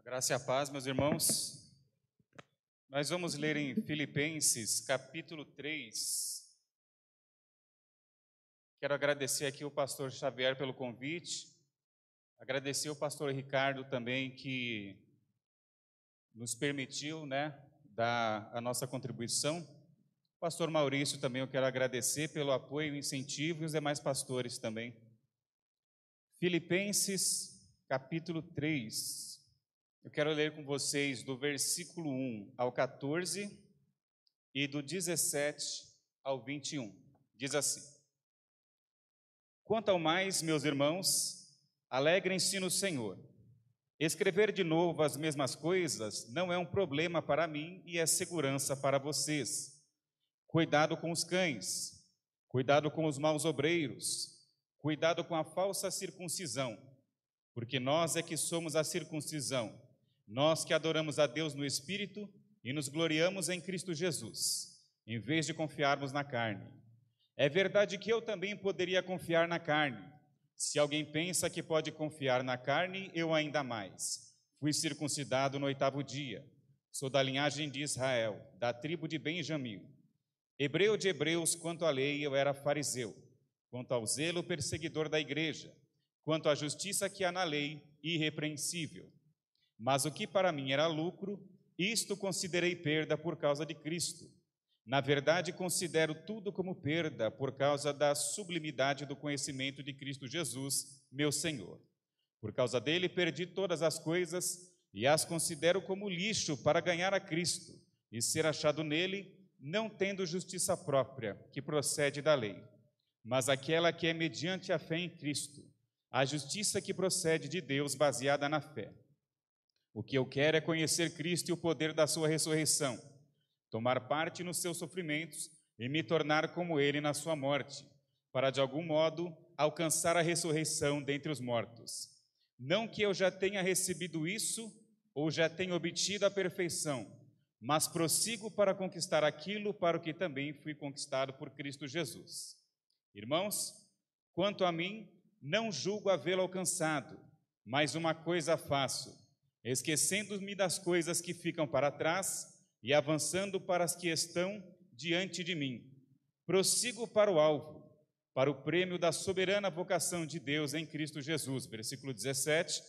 A graça e a paz, meus irmãos. Nós vamos ler em Filipenses, capítulo 3. Quero agradecer aqui o pastor Xavier pelo convite. Agradecer o pastor Ricardo também que nos permitiu, né, dar a nossa contribuição. O pastor Maurício também eu quero agradecer pelo apoio incentivo e os demais pastores também. Filipenses, capítulo 3. Eu quero ler com vocês do versículo 1 ao 14 e do 17 ao 21. Diz assim: Quanto ao mais, meus irmãos, alegrem-se no Senhor. Escrever de novo as mesmas coisas não é um problema para mim e é segurança para vocês. Cuidado com os cães, cuidado com os maus obreiros, cuidado com a falsa circuncisão, porque nós é que somos a circuncisão nós que adoramos a Deus no Espírito e nos gloriamos em Cristo Jesus, em vez de confiarmos na carne. É verdade que eu também poderia confiar na carne. Se alguém pensa que pode confiar na carne, eu ainda mais. Fui circuncidado no oitavo dia. Sou da linhagem de Israel, da tribo de Benjamim. Hebreu de hebreus, quanto à lei, eu era fariseu. Quanto ao zelo, perseguidor da igreja. Quanto à justiça que há na lei, irrepreensível. Mas o que para mim era lucro, isto considerei perda por causa de Cristo. Na verdade, considero tudo como perda por causa da sublimidade do conhecimento de Cristo Jesus, meu Senhor. Por causa dele, perdi todas as coisas e as considero como lixo para ganhar a Cristo e ser achado nele, não tendo justiça própria, que procede da lei, mas aquela que é mediante a fé em Cristo, a justiça que procede de Deus baseada na fé. O que eu quero é conhecer Cristo e o poder da sua ressurreição, tomar parte nos seus sofrimentos e me tornar como ele na sua morte, para de algum modo alcançar a ressurreição dentre os mortos. Não que eu já tenha recebido isso ou já tenha obtido a perfeição, mas prossigo para conquistar aquilo para o que também fui conquistado por Cristo Jesus. Irmãos, quanto a mim, não julgo havê-lo alcançado, mas uma coisa faço esquecendo-me das coisas que ficam para trás e avançando para as que estão diante de mim. Prossigo para o alvo, para o prêmio da soberana vocação de Deus em Cristo Jesus. Versículo 17.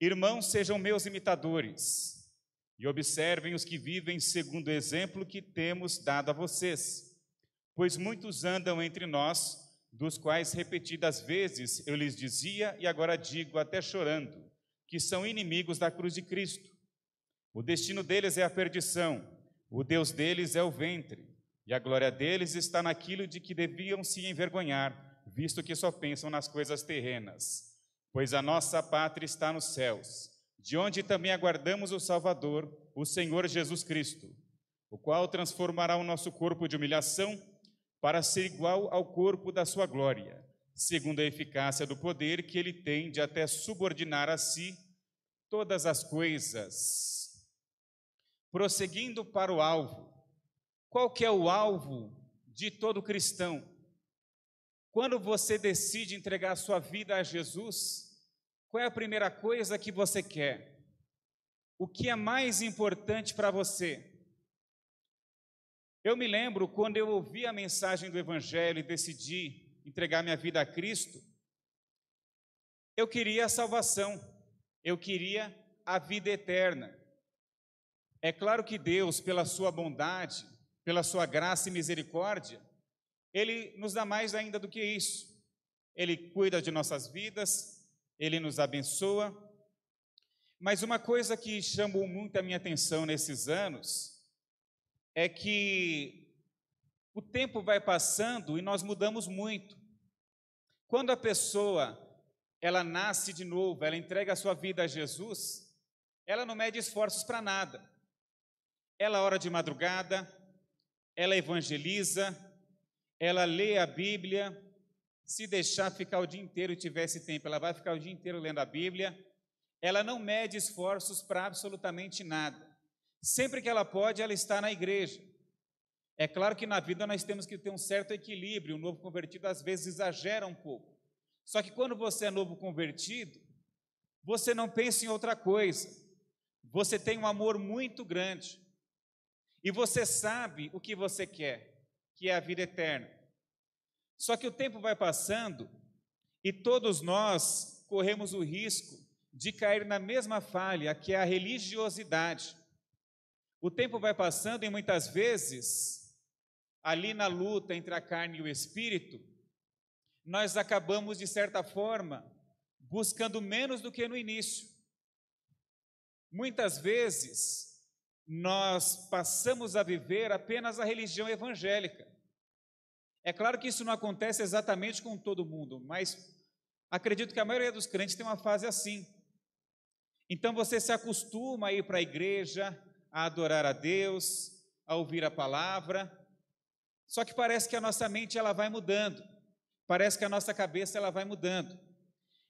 Irmãos, sejam meus imitadores e observem os que vivem segundo o exemplo que temos dado a vocês, pois muitos andam entre nós, dos quais repetidas vezes eu lhes dizia e agora digo até chorando que são inimigos da cruz de Cristo. O destino deles é a perdição, o Deus deles é o ventre, e a glória deles está naquilo de que deviam se envergonhar, visto que só pensam nas coisas terrenas. Pois a nossa pátria está nos céus, de onde também aguardamos o Salvador, o Senhor Jesus Cristo, o qual transformará o nosso corpo de humilhação para ser igual ao corpo da sua glória segundo a eficácia do poder que ele tem de até subordinar a si todas as coisas. Prosseguindo para o alvo. Qual que é o alvo de todo cristão? Quando você decide entregar a sua vida a Jesus, qual é a primeira coisa que você quer? O que é mais importante para você? Eu me lembro quando eu ouvi a mensagem do Evangelho e decidi entregar minha vida a Cristo, eu queria a salvação, eu queria a vida eterna. É claro que Deus, pela sua bondade, pela sua graça e misericórdia, Ele nos dá mais ainda do que isso. Ele cuida de nossas vidas, Ele nos abençoa. Mas uma coisa que chamou muito a minha atenção nesses anos é que o tempo vai passando e nós mudamos muito. Quando a pessoa ela nasce de novo, ela entrega a sua vida a Jesus, ela não mede esforços para nada. Ela ora de madrugada, ela evangeliza, ela lê a Bíblia. Se deixar ficar o dia inteiro e tivesse tempo, ela vai ficar o dia inteiro lendo a Bíblia. Ela não mede esforços para absolutamente nada. Sempre que ela pode, ela está na igreja. É claro que na vida nós temos que ter um certo equilíbrio. O novo convertido às vezes exagera um pouco. Só que quando você é novo convertido, você não pensa em outra coisa. você tem um amor muito grande. E você sabe o que você quer, que é a vida eterna. Só que o tempo vai passando e todos nós corremos o risco de cair na mesma falha, que é a religiosidade. O tempo vai passando e muitas vezes, ali na luta entre a carne e o espírito, nós acabamos, de certa forma, buscando menos do que no início. Muitas vezes, nós passamos a viver apenas a religião evangélica. É claro que isso não acontece exatamente com todo mundo, mas acredito que a maioria dos crentes tem uma fase assim. Então você se acostuma a ir para a igreja, a adorar a Deus, a ouvir a palavra. Só que parece que a nossa mente ela vai mudando. Parece que a nossa cabeça ela vai mudando.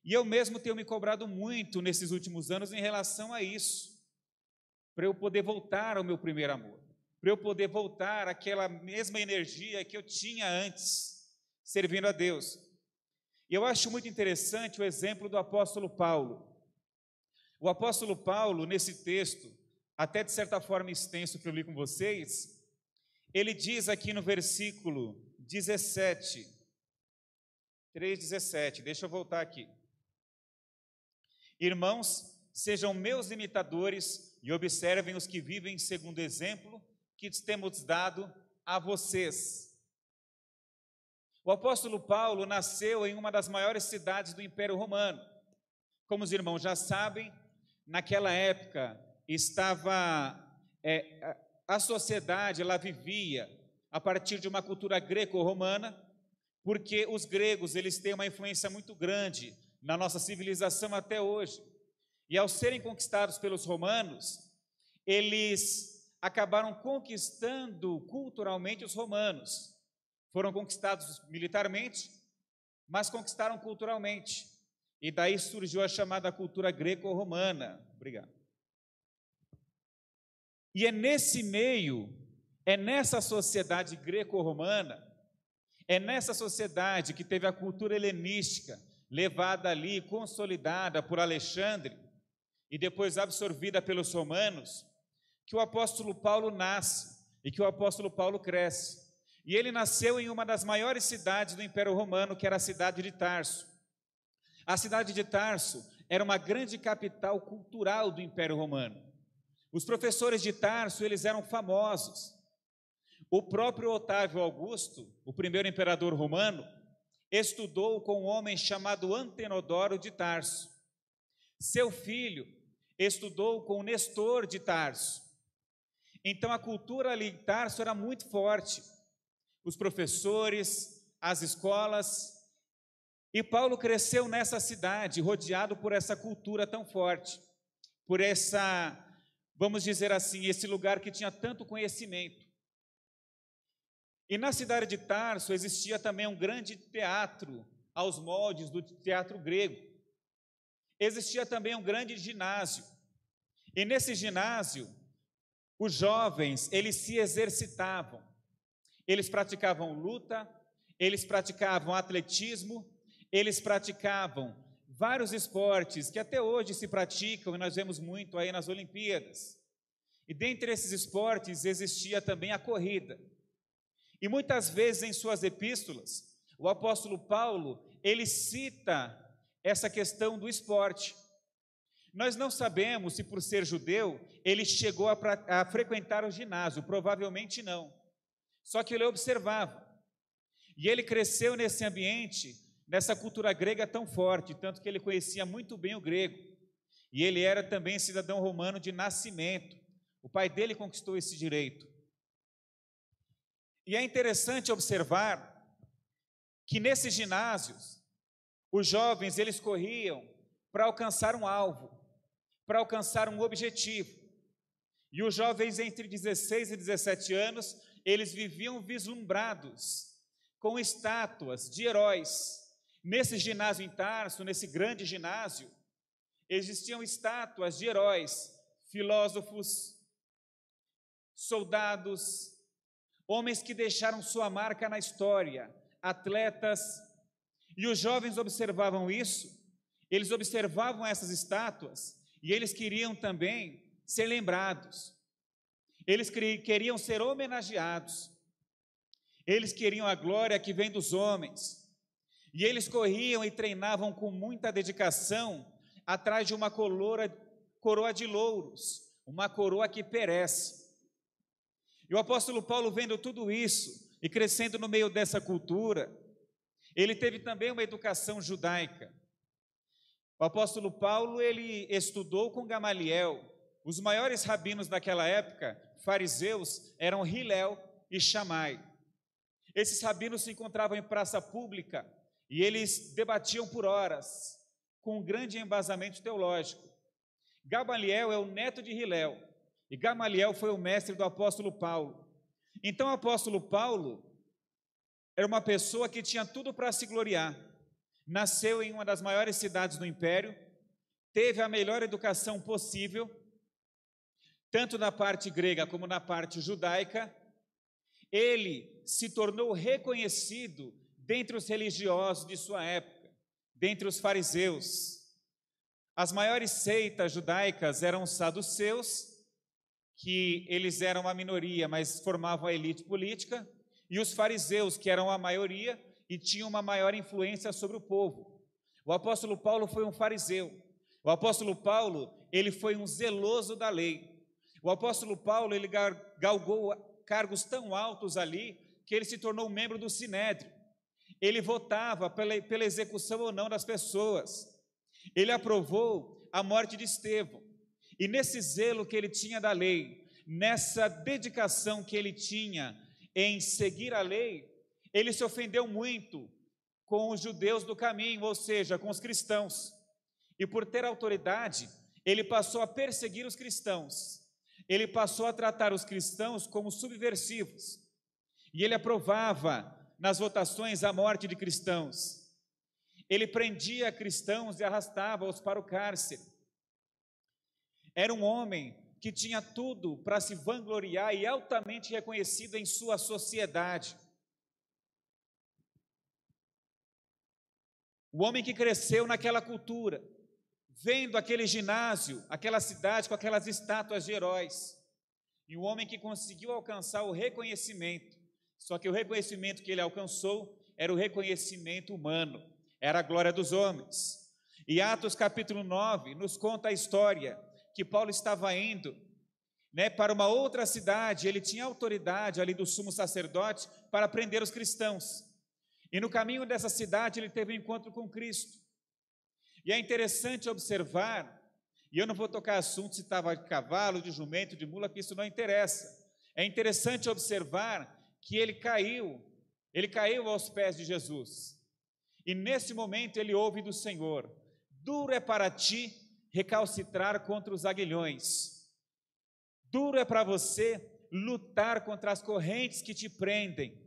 E eu mesmo tenho me cobrado muito nesses últimos anos em relação a isso, para eu poder voltar ao meu primeiro amor, para eu poder voltar àquela mesma energia que eu tinha antes, servindo a Deus. E eu acho muito interessante o exemplo do apóstolo Paulo. O apóstolo Paulo, nesse texto, até de certa forma extenso que eu li com vocês, ele diz aqui no versículo 17, 3,17, deixa eu voltar aqui. Irmãos, sejam meus imitadores e observem os que vivem segundo o exemplo que temos dado a vocês. O apóstolo Paulo nasceu em uma das maiores cidades do Império Romano. Como os irmãos já sabem, naquela época estava é, a sociedade ela vivia a partir de uma cultura greco-romana, porque os gregos eles têm uma influência muito grande na nossa civilização até hoje. E ao serem conquistados pelos romanos, eles acabaram conquistando culturalmente os romanos. Foram conquistados militarmente, mas conquistaram culturalmente. E daí surgiu a chamada cultura greco-romana. Obrigado. E é nesse meio, é nessa sociedade greco-romana, é nessa sociedade que teve a cultura helenística, levada ali, consolidada por Alexandre e depois absorvida pelos romanos, que o apóstolo Paulo nasce e que o apóstolo Paulo cresce. E ele nasceu em uma das maiores cidades do Império Romano, que era a cidade de Tarso. A cidade de Tarso era uma grande capital cultural do Império Romano. Os professores de Tarso, eles eram famosos. O próprio Otávio Augusto, o primeiro imperador romano, estudou com um homem chamado Antenodoro de Tarso. Seu filho estudou com Nestor de Tarso. Então a cultura ali em Tarso era muito forte. Os professores, as escolas, e Paulo cresceu nessa cidade, rodeado por essa cultura tão forte, por essa, vamos dizer assim, esse lugar que tinha tanto conhecimento. E na cidade de Tarso existia também um grande teatro, aos moldes do teatro grego. Existia também um grande ginásio. E nesse ginásio, os jovens, eles se exercitavam. Eles praticavam luta, eles praticavam atletismo, eles praticavam vários esportes que até hoje se praticam e nós vemos muito aí nas Olimpíadas. E dentre esses esportes existia também a corrida. E muitas vezes em suas epístolas, o apóstolo Paulo, ele cita essa questão do esporte. Nós não sabemos se por ser judeu ele chegou a, a frequentar o ginásio, provavelmente não. Só que ele observava. E ele cresceu nesse ambiente nessa cultura grega tão forte, tanto que ele conhecia muito bem o grego. E ele era também cidadão romano de nascimento. O pai dele conquistou esse direito. E é interessante observar que nesses ginásios, os jovens eles corriam para alcançar um alvo, para alcançar um objetivo. E os jovens entre 16 e 17 anos, eles viviam vislumbrados com estátuas de heróis, Nesse ginásio em Tarso, nesse grande ginásio, existiam estátuas de heróis, filósofos, soldados, homens que deixaram sua marca na história, atletas, e os jovens observavam isso, eles observavam essas estátuas e eles queriam também ser lembrados, eles queriam ser homenageados, eles queriam a glória que vem dos homens, e eles corriam e treinavam com muita dedicação atrás de uma coroa, coroa de louros, uma coroa que perece. E o apóstolo Paulo, vendo tudo isso e crescendo no meio dessa cultura, ele teve também uma educação judaica. O apóstolo Paulo, ele estudou com Gamaliel. Os maiores rabinos daquela época, fariseus, eram Hilel e Shammai. Esses rabinos se encontravam em praça pública e eles debatiam por horas, com um grande embasamento teológico. Gamaliel é o neto de Hilel, e Gamaliel foi o mestre do apóstolo Paulo. Então, o apóstolo Paulo era uma pessoa que tinha tudo para se gloriar. Nasceu em uma das maiores cidades do império, teve a melhor educação possível, tanto na parte grega como na parte judaica. Ele se tornou reconhecido dentre os religiosos de sua época, dentre os fariseus. As maiores seitas judaicas eram os saduceus, que eles eram uma minoria, mas formavam a elite política, e os fariseus, que eram a maioria e tinham uma maior influência sobre o povo. O apóstolo Paulo foi um fariseu. O apóstolo Paulo, ele foi um zeloso da lei. O apóstolo Paulo, ele galgou cargos tão altos ali que ele se tornou membro do Sinédrio. Ele votava pela, pela execução ou não das pessoas. Ele aprovou a morte de Estevão. E nesse zelo que ele tinha da lei, nessa dedicação que ele tinha em seguir a lei, ele se ofendeu muito com os judeus do caminho, ou seja, com os cristãos. E por ter autoridade, ele passou a perseguir os cristãos. Ele passou a tratar os cristãos como subversivos. E ele aprovava nas votações a morte de cristãos. Ele prendia cristãos e arrastava-os para o cárcere. Era um homem que tinha tudo para se vangloriar e altamente reconhecido em sua sociedade. O homem que cresceu naquela cultura, vendo aquele ginásio, aquela cidade com aquelas estátuas de heróis, e o homem que conseguiu alcançar o reconhecimento, só que o reconhecimento que ele alcançou era o reconhecimento humano, era a glória dos homens. E Atos capítulo 9 nos conta a história que Paulo estava indo né, para uma outra cidade, ele tinha autoridade ali do sumo sacerdote para prender os cristãos. E no caminho dessa cidade ele teve um encontro com Cristo. E é interessante observar, e eu não vou tocar assunto se estava de cavalo, de jumento, de mula, que isso não interessa. É interessante observar que ele caiu, ele caiu aos pés de Jesus. E nesse momento ele ouve do Senhor: Duro é para ti recalcitrar contra os aguilhões. Duro é para você lutar contra as correntes que te prendem.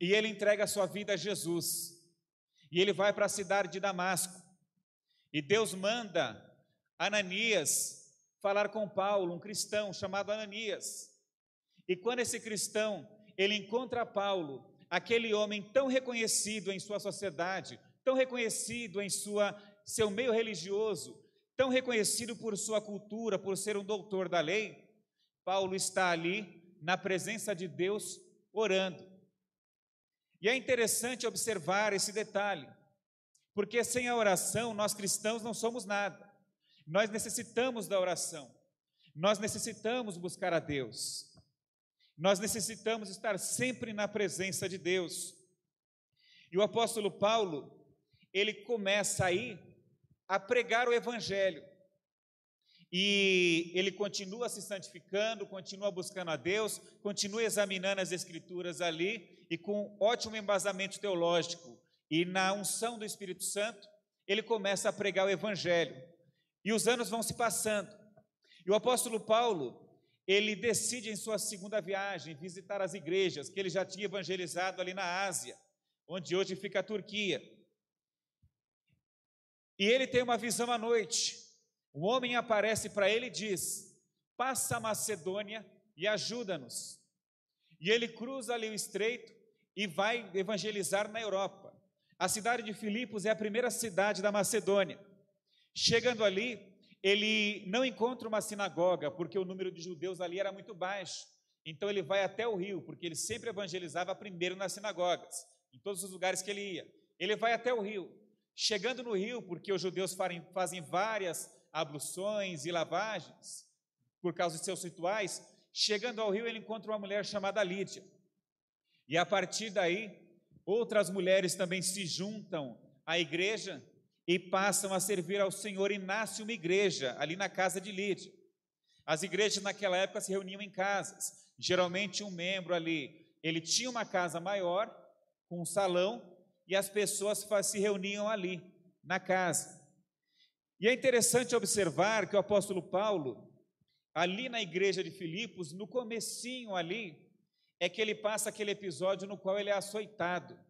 E ele entrega a sua vida a Jesus. E ele vai para a cidade de Damasco. E Deus manda Ananias falar com Paulo, um cristão chamado Ananias. E quando esse cristão, ele encontra Paulo, aquele homem tão reconhecido em sua sociedade, tão reconhecido em sua seu meio religioso, tão reconhecido por sua cultura, por ser um doutor da lei, Paulo está ali na presença de Deus orando. E é interessante observar esse detalhe, porque sem a oração nós cristãos não somos nada. Nós necessitamos da oração. Nós necessitamos buscar a Deus. Nós necessitamos estar sempre na presença de Deus. E o apóstolo Paulo, ele começa aí a pregar o Evangelho. E ele continua se santificando, continua buscando a Deus, continua examinando as Escrituras ali, e com ótimo embasamento teológico e na unção do Espírito Santo, ele começa a pregar o Evangelho. E os anos vão se passando. E o apóstolo Paulo, ele decide em sua segunda viagem visitar as igrejas que ele já tinha evangelizado ali na Ásia, onde hoje fica a Turquia. E ele tem uma visão à noite. Um homem aparece para ele e diz: Passa a Macedônia e ajuda-nos. E ele cruza ali o estreito e vai evangelizar na Europa. A cidade de Filipos é a primeira cidade da Macedônia. Chegando ali, ele não encontra uma sinagoga, porque o número de judeus ali era muito baixo. Então ele vai até o rio, porque ele sempre evangelizava primeiro nas sinagogas, em todos os lugares que ele ia. Ele vai até o rio. Chegando no rio, porque os judeus fazem várias abluções e lavagens, por causa de seus rituais, chegando ao rio ele encontra uma mulher chamada Lídia. E a partir daí, outras mulheres também se juntam à igreja e passam a servir ao Senhor, e nasce uma igreja ali na casa de Lídia. As igrejas naquela época se reuniam em casas. Geralmente um membro ali, ele tinha uma casa maior, com um salão, e as pessoas se reuniam ali, na casa. E é interessante observar que o apóstolo Paulo, ali na igreja de Filipos, no comecinho ali, é que ele passa aquele episódio no qual ele é açoitado.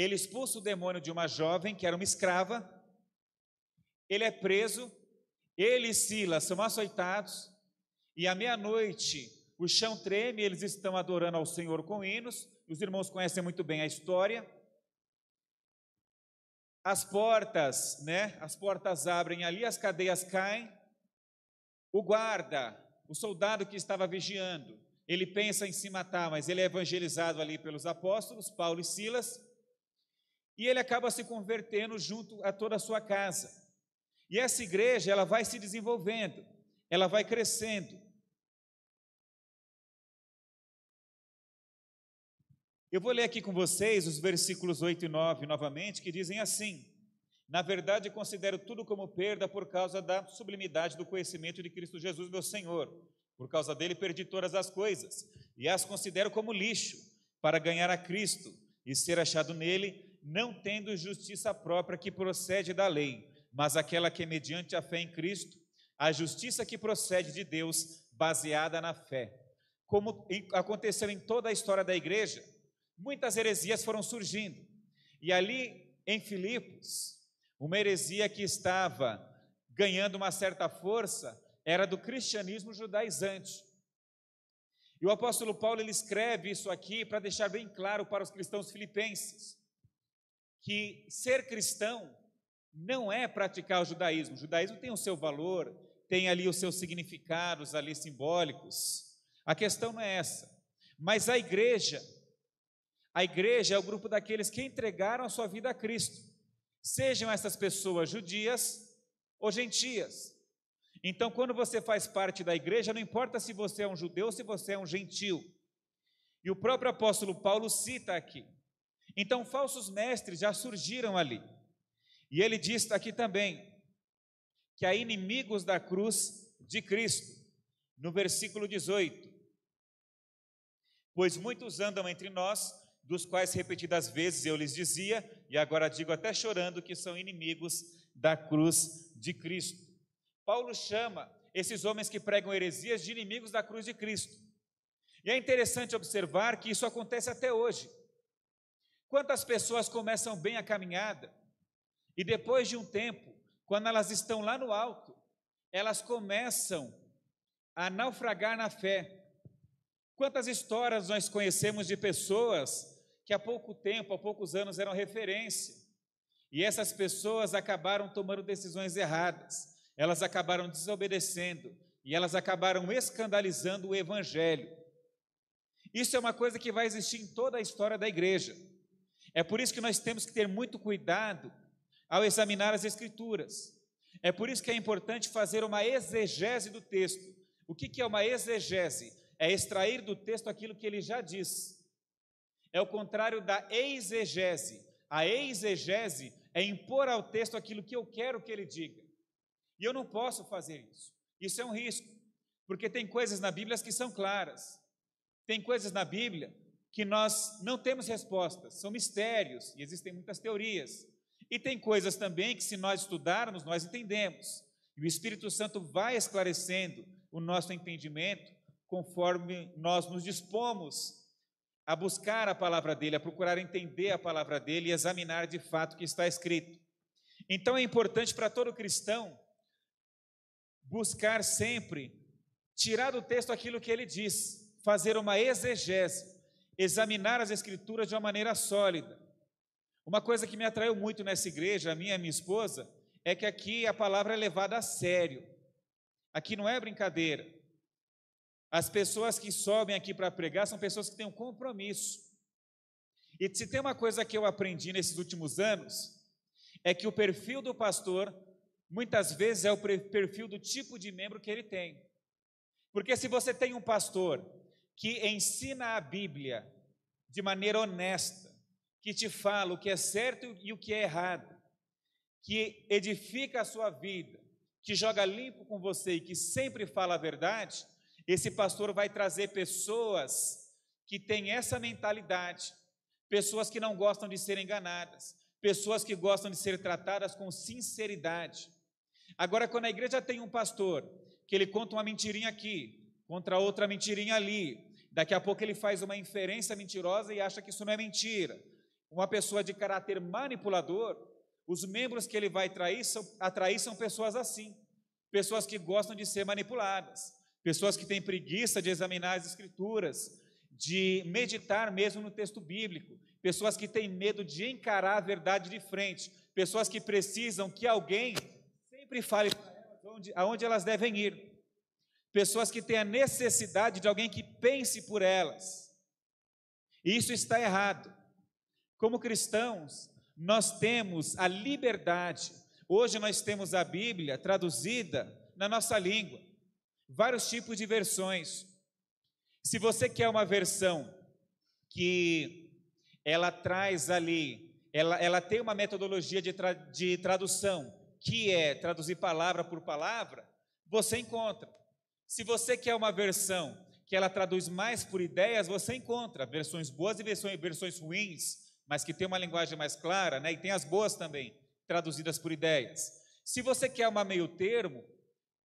Ele expulsa o demônio de uma jovem que era uma escrava, ele é preso, ele e Silas são açoitados, e à meia-noite o chão treme, eles estão adorando ao Senhor com hinos, os irmãos conhecem muito bem a história. As portas, né? As portas abrem ali, as cadeias caem. O guarda, o soldado que estava vigiando, ele pensa em se matar, mas ele é evangelizado ali pelos apóstolos, Paulo e Silas e ele acaba se convertendo junto a toda a sua casa. E essa igreja, ela vai se desenvolvendo, ela vai crescendo. Eu vou ler aqui com vocês os versículos 8 e 9 novamente, que dizem assim: Na verdade, considero tudo como perda por causa da sublimidade do conhecimento de Cristo Jesus, meu Senhor. Por causa dele perdi todas as coisas, e as considero como lixo, para ganhar a Cristo e ser achado nele não tendo justiça própria que procede da lei, mas aquela que é mediante a fé em Cristo, a justiça que procede de Deus, baseada na fé. Como aconteceu em toda a história da igreja, muitas heresias foram surgindo. E ali em Filipos, uma heresia que estava ganhando uma certa força era do cristianismo judaizante. E o apóstolo Paulo ele escreve isso aqui para deixar bem claro para os cristãos filipenses que ser cristão não é praticar o judaísmo. O judaísmo tem o seu valor, tem ali os seus significados ali simbólicos. A questão não é essa. Mas a igreja, a igreja é o grupo daqueles que entregaram a sua vida a Cristo. Sejam essas pessoas judias ou gentias. Então, quando você faz parte da igreja, não importa se você é um judeu ou se você é um gentil. E o próprio apóstolo Paulo cita aqui então, falsos mestres já surgiram ali. E ele diz aqui também que há inimigos da cruz de Cristo, no versículo 18. Pois muitos andam entre nós, dos quais repetidas vezes eu lhes dizia, e agora digo até chorando, que são inimigos da cruz de Cristo. Paulo chama esses homens que pregam heresias de inimigos da cruz de Cristo. E é interessante observar que isso acontece até hoje. Quantas pessoas começam bem a caminhada e depois de um tempo, quando elas estão lá no alto, elas começam a naufragar na fé. Quantas histórias nós conhecemos de pessoas que há pouco tempo, há poucos anos eram referência, e essas pessoas acabaram tomando decisões erradas, elas acabaram desobedecendo e elas acabaram escandalizando o evangelho. Isso é uma coisa que vai existir em toda a história da igreja. É por isso que nós temos que ter muito cuidado ao examinar as Escrituras. É por isso que é importante fazer uma exegese do texto. O que é uma exegese? É extrair do texto aquilo que ele já diz. É o contrário da exegese. A exegese é impor ao texto aquilo que eu quero que ele diga. E eu não posso fazer isso. Isso é um risco, porque tem coisas na Bíblia que são claras. Tem coisas na Bíblia que nós não temos respostas, são mistérios e existem muitas teorias. E tem coisas também que, se nós estudarmos, nós entendemos. E o Espírito Santo vai esclarecendo o nosso entendimento conforme nós nos dispomos a buscar a palavra dele, a procurar entender a palavra dele e examinar de fato o que está escrito. Então é importante para todo cristão buscar sempre tirar do texto aquilo que ele diz, fazer uma exegese, examinar as Escrituras de uma maneira sólida. Uma coisa que me atraiu muito nessa igreja, a minha e a minha esposa, é que aqui a palavra é levada a sério. Aqui não é brincadeira. As pessoas que sobem aqui para pregar são pessoas que têm um compromisso. E se tem uma coisa que eu aprendi nesses últimos anos, é que o perfil do pastor, muitas vezes, é o perfil do tipo de membro que ele tem. Porque se você tem um pastor que ensina a Bíblia de maneira honesta, que te fala o que é certo e o que é errado, que edifica a sua vida, que joga limpo com você e que sempre fala a verdade, esse pastor vai trazer pessoas que têm essa mentalidade, pessoas que não gostam de ser enganadas, pessoas que gostam de ser tratadas com sinceridade. Agora, quando a igreja tem um pastor que ele conta uma mentirinha aqui, contra outra mentirinha ali, daqui a pouco ele faz uma inferência mentirosa e acha que isso não é mentira. Uma pessoa de caráter manipulador, os membros que ele vai trair são, atrair são pessoas assim, pessoas que gostam de ser manipuladas, pessoas que têm preguiça de examinar as escrituras, de meditar mesmo no texto bíblico, pessoas que têm medo de encarar a verdade de frente, pessoas que precisam que alguém sempre fale para elas onde, aonde elas devem ir, pessoas que têm a necessidade de alguém que pense por elas. Isso está errado. Como cristãos, nós temos a liberdade. Hoje nós temos a Bíblia traduzida na nossa língua, vários tipos de versões. Se você quer uma versão que ela traz ali, ela, ela tem uma metodologia de, tra, de tradução, que é traduzir palavra por palavra, você encontra. Se você quer uma versão que ela traduz mais por ideias, você encontra versões boas e versões, versões ruins, mas que tem uma linguagem mais clara, né? e tem as boas também, traduzidas por ideias. Se você quer uma meio termo,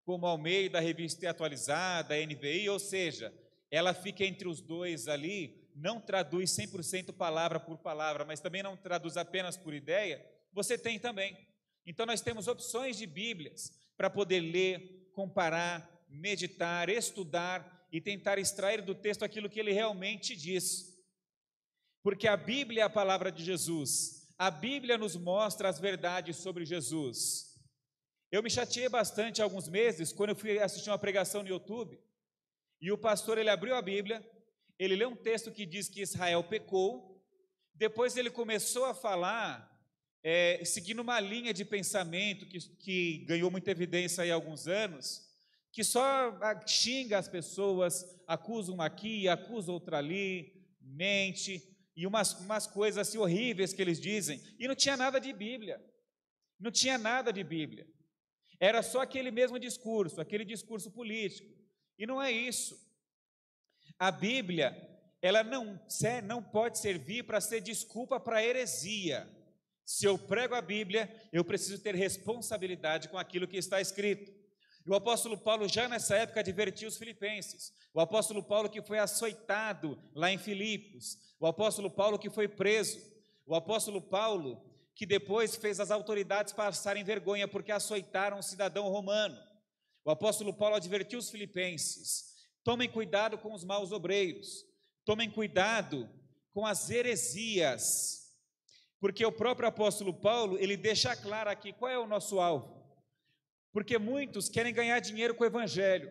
como ao meio da revista atualizada, NVI, ou seja, ela fica entre os dois ali, não traduz 100% palavra por palavra, mas também não traduz apenas por ideia, você tem também. Então nós temos opções de Bíblias para poder ler, comparar, meditar, estudar e tentar extrair do texto aquilo que ele realmente diz. Porque a Bíblia é a palavra de Jesus. A Bíblia nos mostra as verdades sobre Jesus. Eu me chateei bastante há alguns meses quando eu fui assistir uma pregação no YouTube e o pastor ele abriu a Bíblia ele lê um texto que diz que Israel pecou, depois ele começou a falar, é, seguindo uma linha de pensamento que, que ganhou muita evidência há alguns anos, que só xinga as pessoas, acusa uma aqui, acusa outra ali, mente, e umas, umas coisas assim horríveis que eles dizem, e não tinha nada de Bíblia, não tinha nada de Bíblia, era só aquele mesmo discurso, aquele discurso político, e não é isso. A Bíblia, ela não, não pode servir para ser desculpa para heresia. Se eu prego a Bíblia, eu preciso ter responsabilidade com aquilo que está escrito. E o apóstolo Paulo, já nessa época, advertiu os filipenses. O apóstolo Paulo que foi açoitado lá em Filipos. O apóstolo Paulo que foi preso. O apóstolo Paulo que depois fez as autoridades passarem vergonha porque açoitaram um cidadão romano. O apóstolo Paulo advertiu os filipenses Tomem cuidado com os maus obreiros. Tomem cuidado com as heresias. Porque o próprio apóstolo Paulo, ele deixa claro aqui qual é o nosso alvo. Porque muitos querem ganhar dinheiro com o evangelho.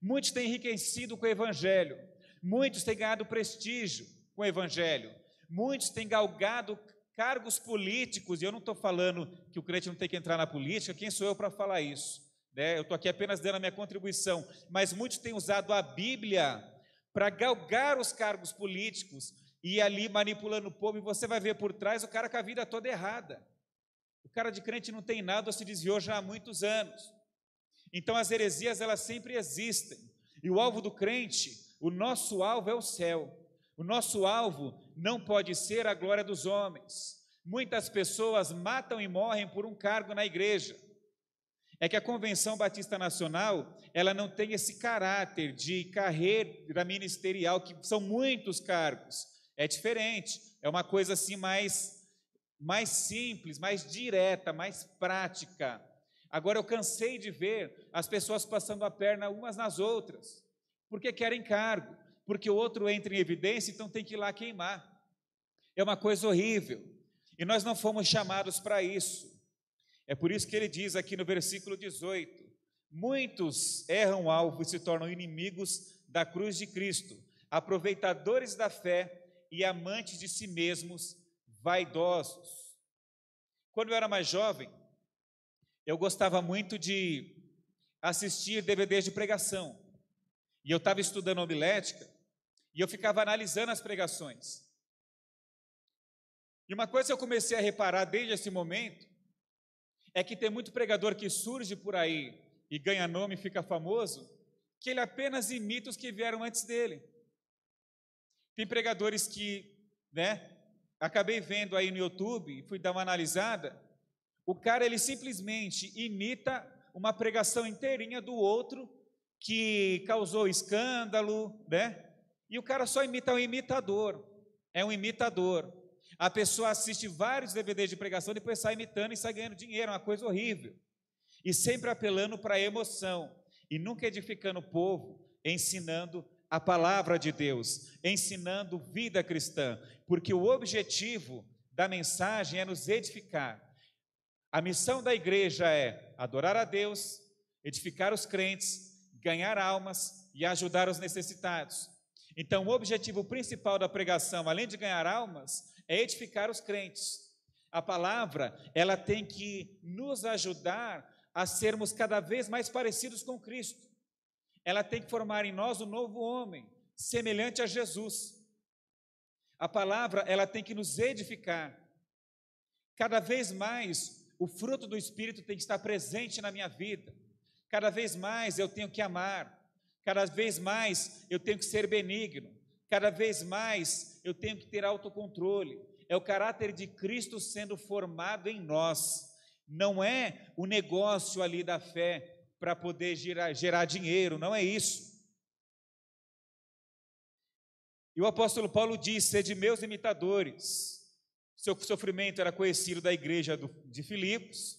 Muitos têm enriquecido com o evangelho. Muitos têm ganhado prestígio com o evangelho. Muitos têm galgado cargos políticos, e eu não estou falando que o crente não tem que entrar na política, quem sou eu para falar isso? Né? Eu estou aqui apenas dando a minha contribuição, mas muitos têm usado a Bíblia para galgar os cargos políticos e ali manipulando o povo, e você vai ver por trás o cara com a vida toda errada. O cara de crente não tem nada, ou se desviou já há muitos anos. Então as heresias elas sempre existem. E o alvo do crente, o nosso alvo é o céu. O nosso alvo não pode ser a glória dos homens. Muitas pessoas matam e morrem por um cargo na igreja é que a Convenção Batista Nacional, ela não tem esse caráter de carreira ministerial, que são muitos cargos. É diferente, é uma coisa assim mais, mais simples, mais direta, mais prática. Agora eu cansei de ver as pessoas passando a perna umas nas outras, porque querem cargo, porque o outro entra em evidência, então tem que ir lá queimar. É uma coisa horrível. E nós não fomos chamados para isso. É por isso que ele diz aqui no versículo 18: Muitos erram alvo e se tornam inimigos da cruz de Cristo, aproveitadores da fé e amantes de si mesmos, vaidosos. Quando eu era mais jovem, eu gostava muito de assistir DVDs de pregação. E eu estava estudando homilética e eu ficava analisando as pregações. E uma coisa que eu comecei a reparar desde esse momento é que tem muito pregador que surge por aí e ganha nome e fica famoso, que ele apenas imita os que vieram antes dele. Tem pregadores que, né, acabei vendo aí no YouTube, fui dar uma analisada, o cara ele simplesmente imita uma pregação inteirinha do outro que causou escândalo, né? E o cara só imita um imitador, é um imitador. A pessoa assiste vários DVDs de pregação, depois sai imitando e sai ganhando dinheiro, é uma coisa horrível. E sempre apelando para a emoção, e nunca edificando o povo, ensinando a palavra de Deus, ensinando vida cristã, porque o objetivo da mensagem é nos edificar. A missão da igreja é adorar a Deus, edificar os crentes, ganhar almas e ajudar os necessitados. Então, o objetivo principal da pregação, além de ganhar almas, é edificar os crentes. A palavra, ela tem que nos ajudar a sermos cada vez mais parecidos com Cristo. Ela tem que formar em nós um novo homem, semelhante a Jesus. A palavra, ela tem que nos edificar. Cada vez mais, o fruto do Espírito tem que estar presente na minha vida. Cada vez mais eu tenho que amar. Cada vez mais eu tenho que ser benigno. Cada vez mais eu tenho que ter autocontrole. É o caráter de Cristo sendo formado em nós. Não é o negócio ali da fé para poder gerar, gerar dinheiro, não é isso. E o apóstolo Paulo disse: Sede meus imitadores. Seu sofrimento era conhecido da igreja de Filipos.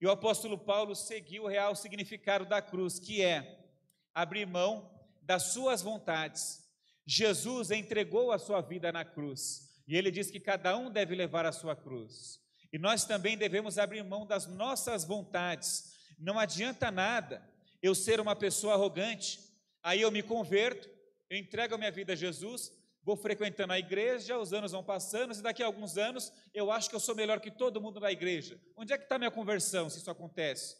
E o apóstolo Paulo seguiu o real significado da cruz, que é abrir mão das suas vontades Jesus entregou a sua vida na cruz e ele diz que cada um deve levar a sua cruz. E nós também devemos abrir mão das nossas vontades. Não adianta nada eu ser uma pessoa arrogante, aí eu me converto, eu entrego a minha vida a Jesus, vou frequentando a igreja, os anos vão passando, e daqui a alguns anos eu acho que eu sou melhor que todo mundo na igreja. Onde é que está minha conversão se isso acontece?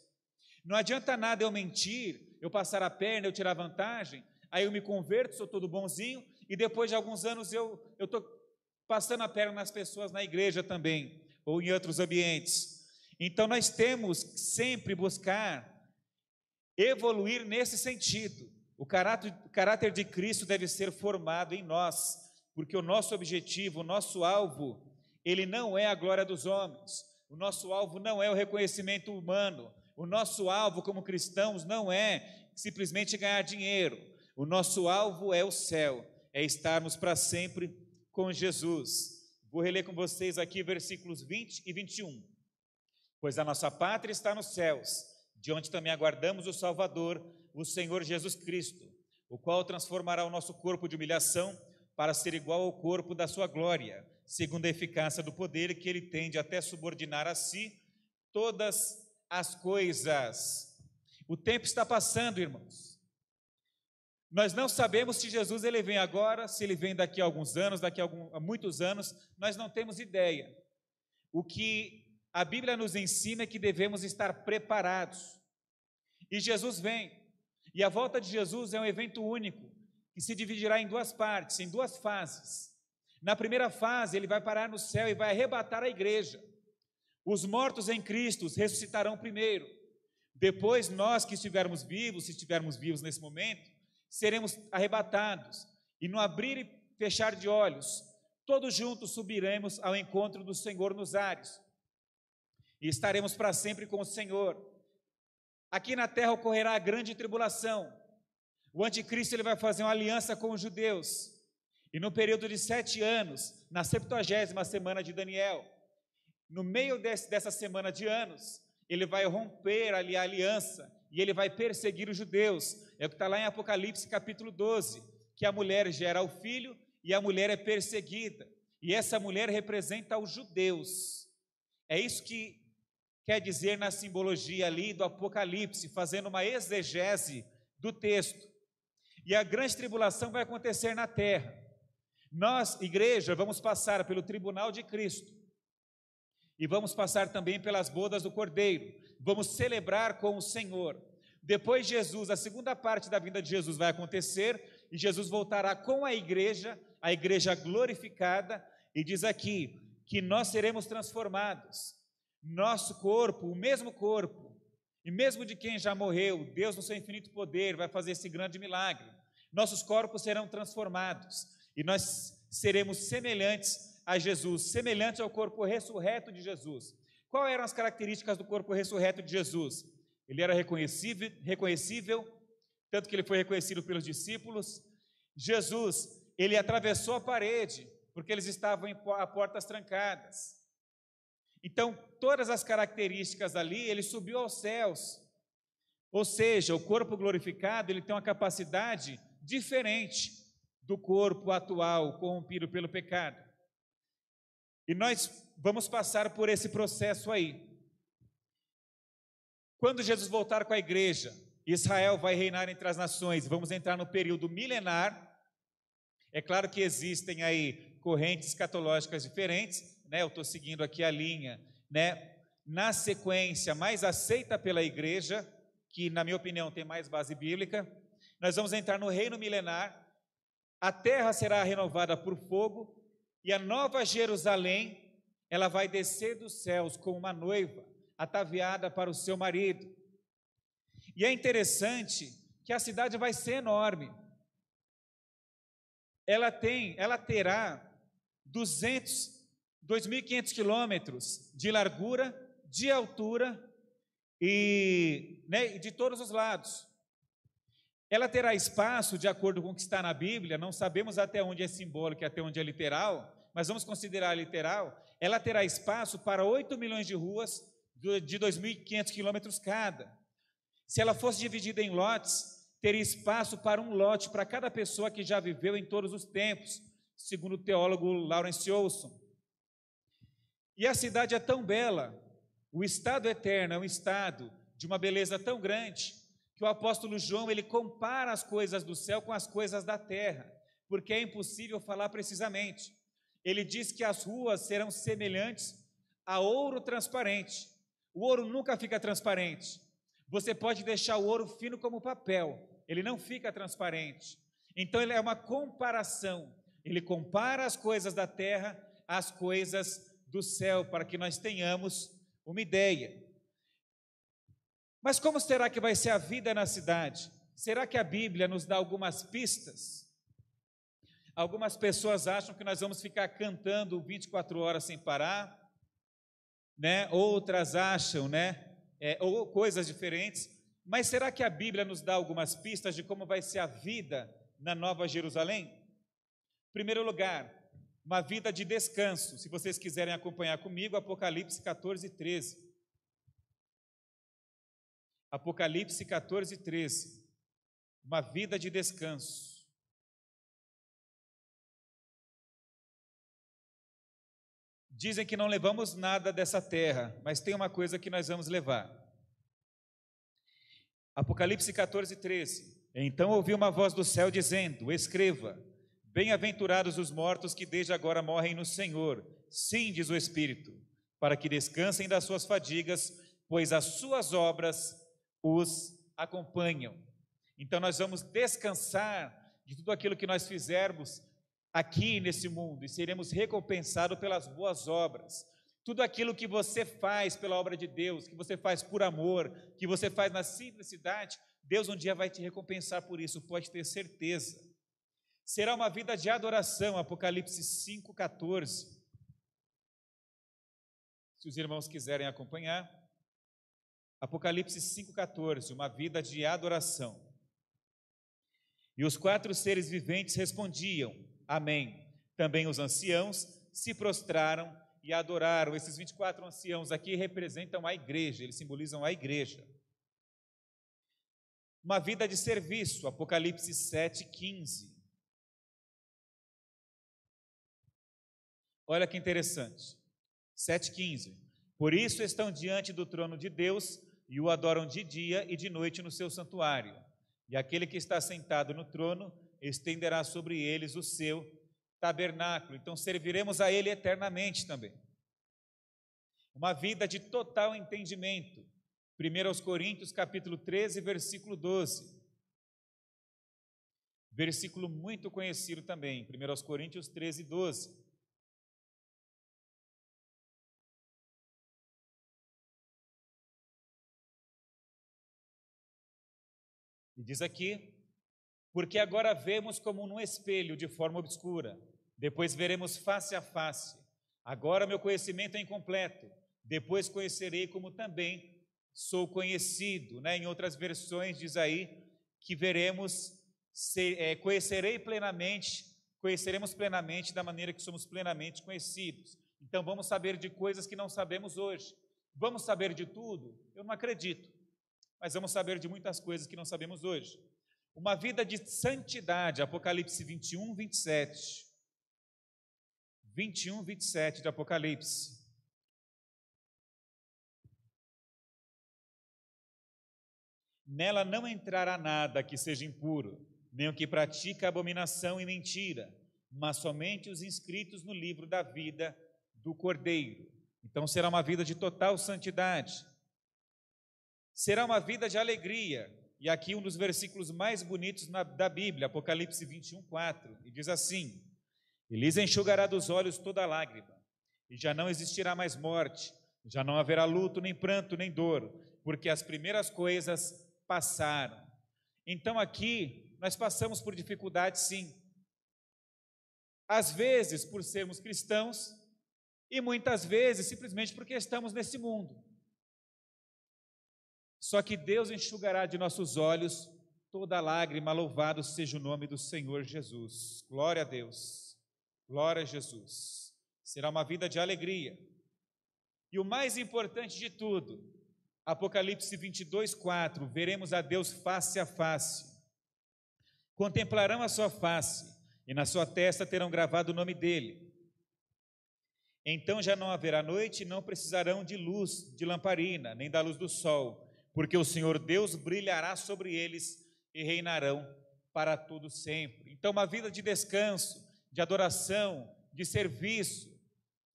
Não adianta nada eu mentir, eu passar a perna, eu tirar vantagem, aí eu me converto, sou todo bonzinho, e depois de alguns anos eu estou passando a perna nas pessoas na igreja também, ou em outros ambientes. Então nós temos sempre buscar evoluir nesse sentido. O caráter, o caráter de Cristo deve ser formado em nós, porque o nosso objetivo, o nosso alvo, ele não é a glória dos homens, o nosso alvo não é o reconhecimento humano, o nosso alvo como cristãos não é simplesmente ganhar dinheiro, o nosso alvo é o céu, é estarmos para sempre com Jesus. Vou reler com vocês aqui versículos 20 e 21. Pois a nossa pátria está nos céus, de onde também aguardamos o Salvador, o Senhor Jesus Cristo, o qual transformará o nosso corpo de humilhação para ser igual ao corpo da sua glória, segundo a eficácia do poder que ele tem de até subordinar a si todas as coisas. O tempo está passando, irmãos. Nós não sabemos se Jesus ele vem agora, se ele vem daqui a alguns anos, daqui a, algum, a muitos anos, nós não temos ideia. O que a Bíblia nos ensina que devemos estar preparados. E Jesus vem. E a volta de Jesus é um evento único, que se dividirá em duas partes, em duas fases. Na primeira fase, ele vai parar no céu e vai arrebatar a igreja. Os mortos em Cristo ressuscitarão primeiro. Depois, nós que estivermos vivos, se estivermos vivos nesse momento, seremos arrebatados, e no abrir e fechar de olhos, todos juntos subiremos ao encontro do Senhor nos ares, e estaremos para sempre com o Senhor. Aqui na terra ocorrerá a grande tribulação. O anticristo ele vai fazer uma aliança com os judeus. E no período de sete anos, na septuagésima semana de Daniel, no meio desse, dessa semana de anos, ele vai romper ali a aliança e ele vai perseguir os judeus. É o que está lá em Apocalipse capítulo 12, que a mulher gera o filho e a mulher é perseguida. E essa mulher representa os judeus. É isso que quer dizer na simbologia ali do Apocalipse, fazendo uma exegese do texto. E a grande tribulação vai acontecer na terra. Nós, igreja, vamos passar pelo tribunal de Cristo. E vamos passar também pelas bodas do Cordeiro. Vamos celebrar com o Senhor. Depois Jesus, a segunda parte da vida de Jesus vai acontecer e Jesus voltará com a igreja, a igreja glorificada, e diz aqui que nós seremos transformados. Nosso corpo, o mesmo corpo, e mesmo de quem já morreu, Deus, no seu infinito poder, vai fazer esse grande milagre. Nossos corpos serão transformados e nós seremos semelhantes a Jesus, semelhantes ao corpo ressurreto de Jesus. Quais eram as características do corpo ressurreto de Jesus? Ele era reconhecível, reconhecível, tanto que ele foi reconhecido pelos discípulos. Jesus, ele atravessou a parede, porque eles estavam a portas trancadas. Então, todas as características ali, ele subiu aos céus. Ou seja, o corpo glorificado, ele tem uma capacidade diferente do corpo atual corrompido pelo pecado. E nós vamos passar por esse processo aí. Quando Jesus voltar com a igreja, Israel vai reinar entre as nações, vamos entrar no período milenar. É claro que existem aí correntes escatológicas diferentes, né? Eu estou seguindo aqui a linha, né? Na sequência mais aceita pela igreja, que na minha opinião tem mais base bíblica, nós vamos entrar no reino milenar. A terra será renovada por fogo e a nova Jerusalém, ela vai descer dos céus como uma noiva ataviada para o seu marido. E é interessante que a cidade vai ser enorme. Ela tem, ela terá 200 2.500 quilômetros de largura, de altura e né, de todos os lados. Ela terá espaço, de acordo com o que está na Bíblia, não sabemos até onde é simbólico e até onde é literal, mas vamos considerar literal. Ela terá espaço para 8 milhões de ruas de 2.500 quilômetros cada. Se ela fosse dividida em lotes, teria espaço para um lote para cada pessoa que já viveu em todos os tempos, segundo o teólogo Lawrence Olson. E a cidade é tão bela, o estado eterno é um estado de uma beleza tão grande, que o apóstolo João ele compara as coisas do céu com as coisas da terra, porque é impossível falar precisamente. Ele diz que as ruas serão semelhantes a ouro transparente. O ouro nunca fica transparente. Você pode deixar o ouro fino como papel, ele não fica transparente. Então ele é uma comparação. Ele compara as coisas da terra às coisas do céu, para que nós tenhamos uma ideia. Mas como será que vai ser a vida na cidade? Será que a Bíblia nos dá algumas pistas? Algumas pessoas acham que nós vamos ficar cantando 24 horas sem parar, né? Outras acham, né? É, ou coisas diferentes. Mas será que a Bíblia nos dá algumas pistas de como vai ser a vida na Nova Jerusalém? Em primeiro lugar, uma vida de descanso. Se vocês quiserem acompanhar comigo, Apocalipse 14, 13. Apocalipse 14, 13. Uma vida de descanso. Dizem que não levamos nada dessa terra, mas tem uma coisa que nós vamos levar. Apocalipse 14, 13. Então ouvi uma voz do céu dizendo: Escreva Bem-aventurados os mortos que desde agora morrem no Senhor. Sim, diz o Espírito, para que descansem das suas fadigas, pois as suas obras os acompanham. Então nós vamos descansar de tudo aquilo que nós fizermos aqui nesse mundo e seremos recompensados pelas boas obras. Tudo aquilo que você faz pela obra de Deus, que você faz por amor, que você faz na simplicidade, Deus um dia vai te recompensar por isso, pode ter certeza. Será uma vida de adoração, Apocalipse 5,14. Se os irmãos quiserem acompanhar, Apocalipse 5,14, uma vida de adoração. E os quatro seres viventes respondiam: Amém. Também os anciãos se prostraram e adoraram. Esses 24 anciãos aqui representam a igreja, eles simbolizam a igreja. Uma vida de serviço, Apocalipse 7,15. Olha que interessante. 7,15. Por isso estão diante do trono de Deus e o adoram de dia e de noite no seu santuário. E aquele que está sentado no trono estenderá sobre eles o seu tabernáculo. Então serviremos a ele eternamente também. Uma vida de total entendimento. 1 Coríntios capítulo 13, versículo 12. Versículo muito conhecido também, 1 Coríntios 13, 12. E diz aqui: Porque agora vemos como num espelho de forma obscura, depois veremos face a face. Agora meu conhecimento é incompleto, depois conhecerei como também sou conhecido. Né? Em outras versões diz aí que veremos, é, conhecerei plenamente, conheceremos plenamente da maneira que somos plenamente conhecidos. Então vamos saber de coisas que não sabemos hoje. Vamos saber de tudo? Eu não acredito mas vamos saber de muitas coisas que não sabemos hoje. Uma vida de santidade, Apocalipse 21, 27. 21, 27 de Apocalipse. Nela não entrará nada que seja impuro, nem o que pratica abominação e mentira, mas somente os inscritos no livro da vida do Cordeiro. Então será uma vida de total santidade será uma vida de alegria. E aqui um dos versículos mais bonitos na, da Bíblia, Apocalipse 21, 4, e diz assim: E lhes enxugará dos olhos toda lágrima, e já não existirá mais morte, já não haverá luto, nem pranto, nem dor, porque as primeiras coisas passaram. Então aqui nós passamos por dificuldades, sim. Às vezes por sermos cristãos, e muitas vezes simplesmente porque estamos nesse mundo. Só que Deus enxugará de nossos olhos toda lágrima, louvado seja o nome do Senhor Jesus. Glória a Deus. Glória a Jesus. Será uma vida de alegria. E o mais importante de tudo, Apocalipse 22, 4, veremos a Deus face a face. Contemplarão a sua face, e na sua testa terão gravado o nome dele. Então já não haverá noite, não precisarão de luz de lamparina, nem da luz do sol porque o Senhor Deus brilhará sobre eles e reinarão para todo sempre. Então, uma vida de descanso, de adoração, de serviço,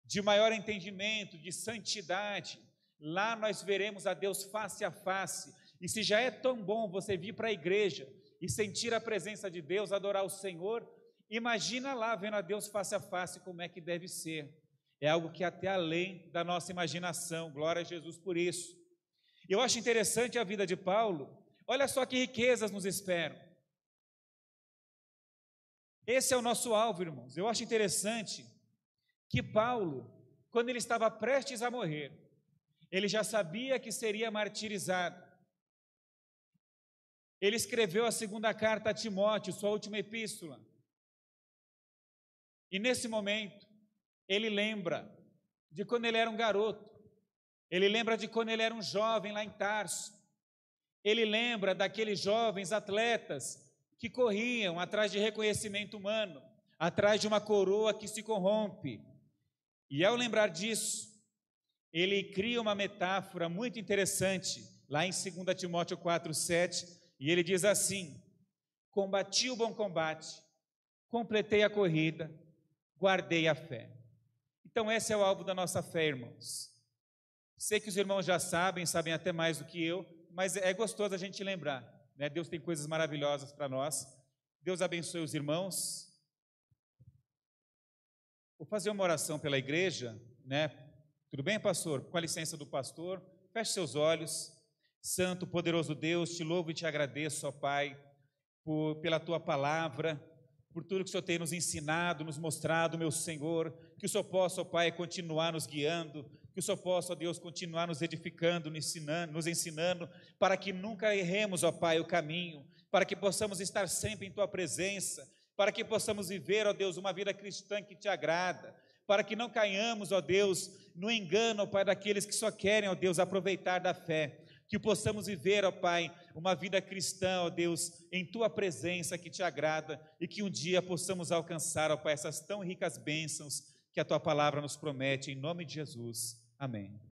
de maior entendimento, de santidade. Lá nós veremos a Deus face a face. E se já é tão bom você vir para a igreja e sentir a presença de Deus, adorar o Senhor, imagina lá vendo a Deus face a face como é que deve ser. É algo que é até além da nossa imaginação. Glória a Jesus por isso. Eu acho interessante a vida de Paulo. Olha só que riquezas nos esperam. Esse é o nosso alvo, irmãos. Eu acho interessante que Paulo, quando ele estava prestes a morrer, ele já sabia que seria martirizado. Ele escreveu a segunda carta a Timóteo, sua última epístola. E nesse momento, ele lembra de quando ele era um garoto. Ele lembra de quando ele era um jovem lá em Tarso. Ele lembra daqueles jovens atletas que corriam atrás de reconhecimento humano, atrás de uma coroa que se corrompe. E ao lembrar disso, ele cria uma metáfora muito interessante, lá em 2 Timóteo 4,7, e ele diz assim: Combati o bom combate, completei a corrida, guardei a fé. Então, esse é o alvo da nossa fé, irmãos. Sei que os irmãos já sabem, sabem até mais do que eu, mas é gostoso a gente lembrar. Né? Deus tem coisas maravilhosas para nós. Deus abençoe os irmãos. Vou fazer uma oração pela igreja, né? Tudo bem, pastor? Com a licença do pastor, feche seus olhos. Santo, poderoso Deus, te louvo e te agradeço, ó Pai, por, pela tua palavra, por tudo que o Senhor tem nos ensinado, nos mostrado, meu Senhor, que o Senhor possa, ó Pai, continuar nos guiando, que o Senhor possa, ó Deus, continuar nos edificando, nos ensinando, nos ensinando, para que nunca erremos, ó Pai, o caminho, para que possamos estar sempre em Tua presença, para que possamos viver, ó Deus, uma vida cristã que te agrada, para que não caiamos, ó Deus, no engano, ó Pai, daqueles que só querem, ó Deus, aproveitar da fé, que possamos viver, ó Pai, uma vida cristã, ó Deus, em Tua presença que te agrada e que um dia possamos alcançar, ó Pai, essas tão ricas bênçãos que a Tua palavra nos promete, em nome de Jesus. Amém.